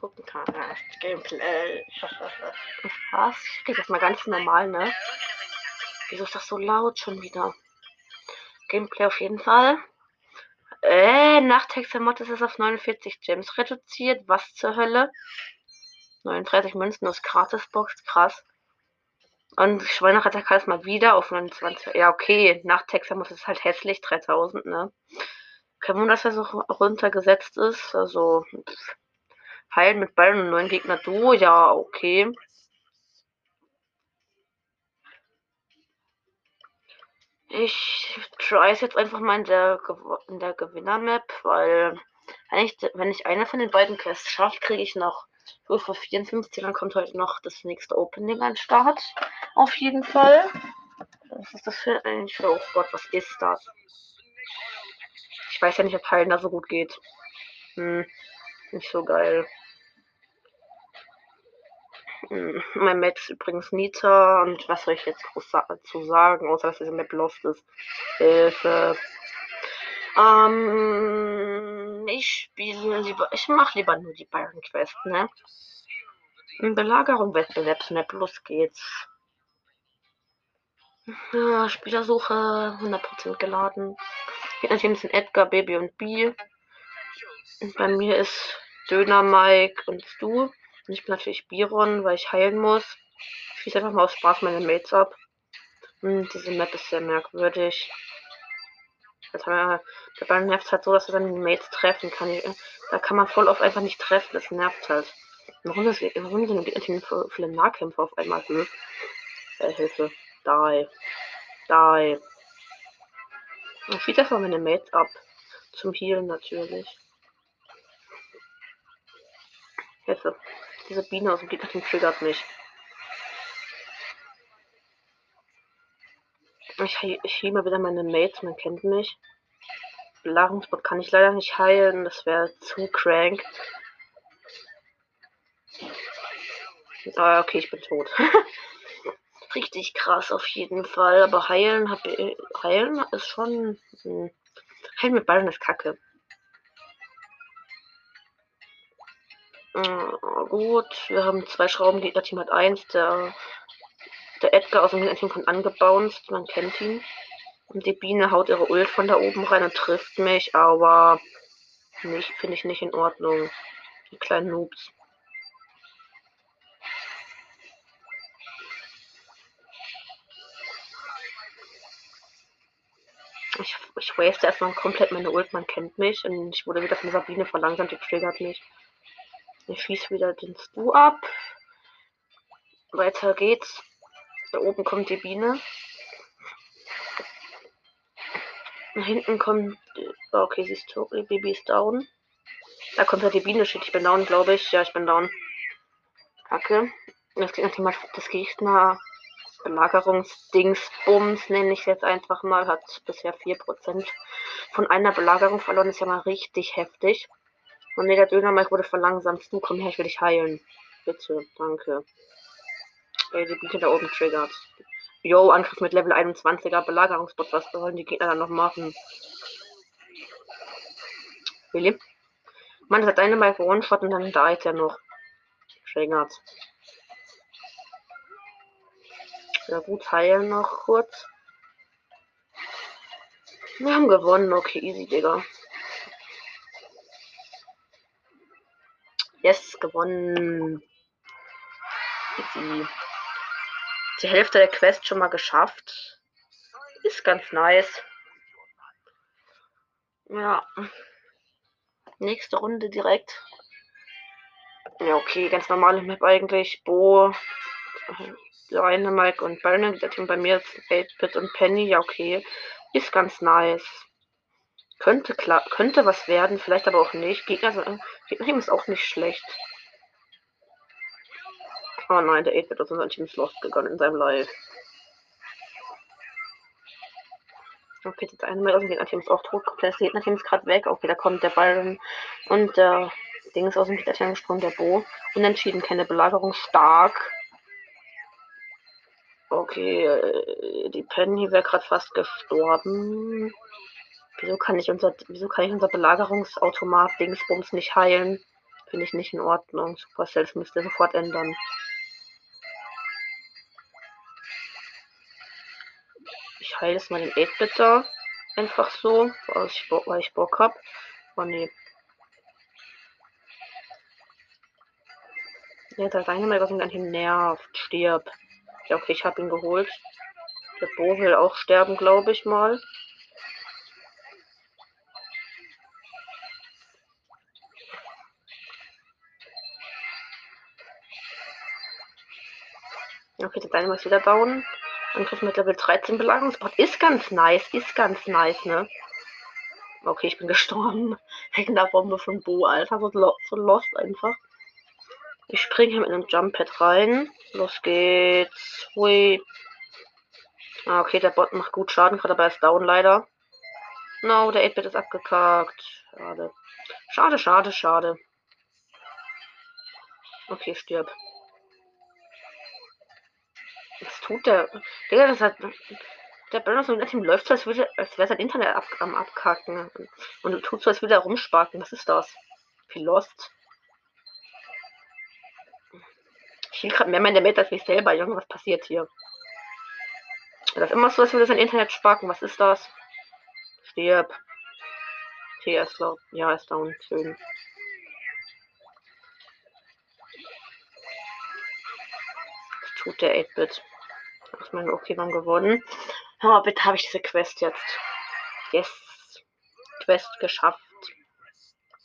Gucken kann. Gameplay. Was? Geht das mal ganz normal, ne? Wieso ist das so laut schon wieder? Gameplay auf jeden Fall. Äh, Nachtext der Mod ist es auf 49 Gems reduziert. Was zur Hölle? 39 Münzen aus Gratisbox, krass. Und Schweineretter es mal wieder auf 29. Ja, okay, nach Texamus ist es halt hässlich, 3000, ne? Kein Wunder, dass er so runtergesetzt ist. Also, pff. heilen mit Ballen und neuen Gegner du, ja, okay. Ich try es jetzt einfach mal in der, in der Gewinner-Map, weil wenn ich, wenn ich eine von den beiden Quests schaffe, kriege ich noch für 54, dann kommt heute noch das nächste Opening an Start. Auf jeden Fall. Was ist das für für, oh Gott, was ist das? Ich weiß ja nicht, ob Heilen da so gut geht. Hm, nicht so geil. Hm, mein Map ist übrigens Nita und was soll ich jetzt groß dazu sagen, außer dass diese Map lost ist. Hilfe. Ähm, ich spiele lieber, ich mache lieber nur die Byron Quest, ne? In Belagerung Wettbewerbsmap, los geht's. Spielersuche 100% geladen. Hier natürlich sind Edgar, Baby und B. Und bei mir ist Döner, Mike und Stu. Und ich bin natürlich Biron, weil ich heilen muss. Ich schieße einfach mal aus Spaß meine Mates ab. Und diese Map ist sehr merkwürdig. Dabei nervt es halt so, dass er seine Mates treffen kann. Da kann man voll oft einfach nicht treffen. Das nervt halt. Das, warum sind die so viele Nahkämpfer auf einmal? Hilfe. Äh, Hilfe. Die. Die. Ich schieße einfach meine Mates ab. Zum Healen natürlich. Hilfe. Diese Biene aus dem Gegnerteam triggert mich. Ich, ich hebe wieder meine Mates, man kennt mich. Belagerungsbot kann ich leider nicht heilen, das wäre zu crank. Ah, okay, ich bin tot. Richtig krass auf jeden Fall, aber heilen, hab, heilen ist schon. Hm. Heilen mit Ballen ist kacke. Uh, gut, wir haben zwei Schrauben, Gegner-Team hat eins. Der, der Edgar aus dem Gegner-Team kommt angebounced, man kennt ihn. Und die Biene haut ihre Ult von da oben rein und trifft mich, aber nicht, finde ich nicht in Ordnung. Die kleinen Noobs. Ich, ich waste erstmal komplett meine Ult, man kennt mich. Und ich wurde wieder von Sabine verlangsamt, die triggert mich. Ich schieße wieder den Stu ab. Weiter geht's. Da oben kommt die Biene. Nach hinten kommt. Oh, okay, sie ist tot. Baby ist down. Da kommt halt die Biene. Shit, ich bin down, glaube ich. Ja, ich bin down. Kacke. Das Gegner, das Gegner Belagerungsdingsbums, nenne ich jetzt einfach mal, hat bisher 4% von einer Belagerung verloren. Ist ja mal richtig heftig. Und nee, der Dönermark wurde verlangsamt. Du komm her, ich will dich heilen. Bitte, danke. Ey, die Biete da oben triggert. Yo, Angriff mit Level 21er Belagerungsbot. Was sollen die Gegner dann noch machen? Willi? Man hat eine mal One-Shot und dann da ist er noch. Triggert. Ja gut, heilen noch kurz. Wir haben gewonnen. Okay, easy, Digga. Yes, gewonnen. Easy. Die Hälfte der Quest schon mal geschafft. Ist ganz nice. Ja. Nächste Runde direkt. Ja, okay, ganz normale Map eigentlich. Bo, Mike und. Der Team bei mir ist 8-Bit und Penny. Ja, okay. Ist ganz nice. Könnte klar, könnte was werden, vielleicht aber auch nicht. Gegner, Gegner ist auch nicht schlecht. Oh nein, der 8-Bit aus unserem Team ist lost gegangen in seinem Live. Okay, das eine Mal aus dem Gegner-Team ist auch tot. Das Gegner-Team ist gerade weg. Okay, da kommt der Byron und der Ding ist aus dem Gegner-Team gesprungen, der Bo. Unentschieden, keine Belagerung, stark. Okay, äh, die Penny wäre gerade fast gestorben. Wieso kann ich unser, wieso kann ich unser Belagerungsautomat Dingsbums nicht heilen? Finde ich nicht in Ordnung. Supercell müsste sofort ändern. Ich heile jetzt mal den 8-Bit Einfach so, weil ich, weil ich Bock hab. Oh nee. Ja, der Dynamite, was mich an ihm nervt. Stirb. Ja, okay, ich habe ihn geholt. Der Bo will auch sterben, glaube ich mal. Okay, der Dynamite ist wieder down. Angriff mit Level 13 Belagerungsbot ist ganz nice, ist ganz nice, ne? Okay, ich bin gestorben. Wegen der Bombe von Bo, Alter. So, so lost einfach. Ich springe hier mit einem Jump Pad rein. Los geht's. Hui. Ah, okay, der Bot macht gut Schaden, gerade aber er ist down leider. No, der 8-Bit ist abgekackt. Schade. Schade, schade, schade. Okay, stirb. Was tut der? Digga, das hat. Der Brenner so Team läuft so, als, als wäre sein Internet ab, am Abkacken. Und tut so, als würde er rumsparken. Was ist das? Wie lost. Will gerade mehr meine Mate als mich selber. Junge, was passiert hier? Das ist immer so, als würde sein Internet sparken. Was ist das? Stirb. Okay, er ist laut. Ja, er ist down. Schön. Was tut der 8-Bit? Ich meine, okay, wir haben gewonnen. Oh, bitte habe ich diese Quest jetzt. Yes. Quest geschafft.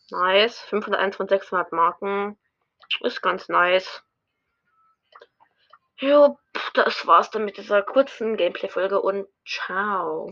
Nice. 501 von 600 Marken. Ist ganz nice. Jo, das war's dann mit dieser kurzen Gameplay-Folge und ciao.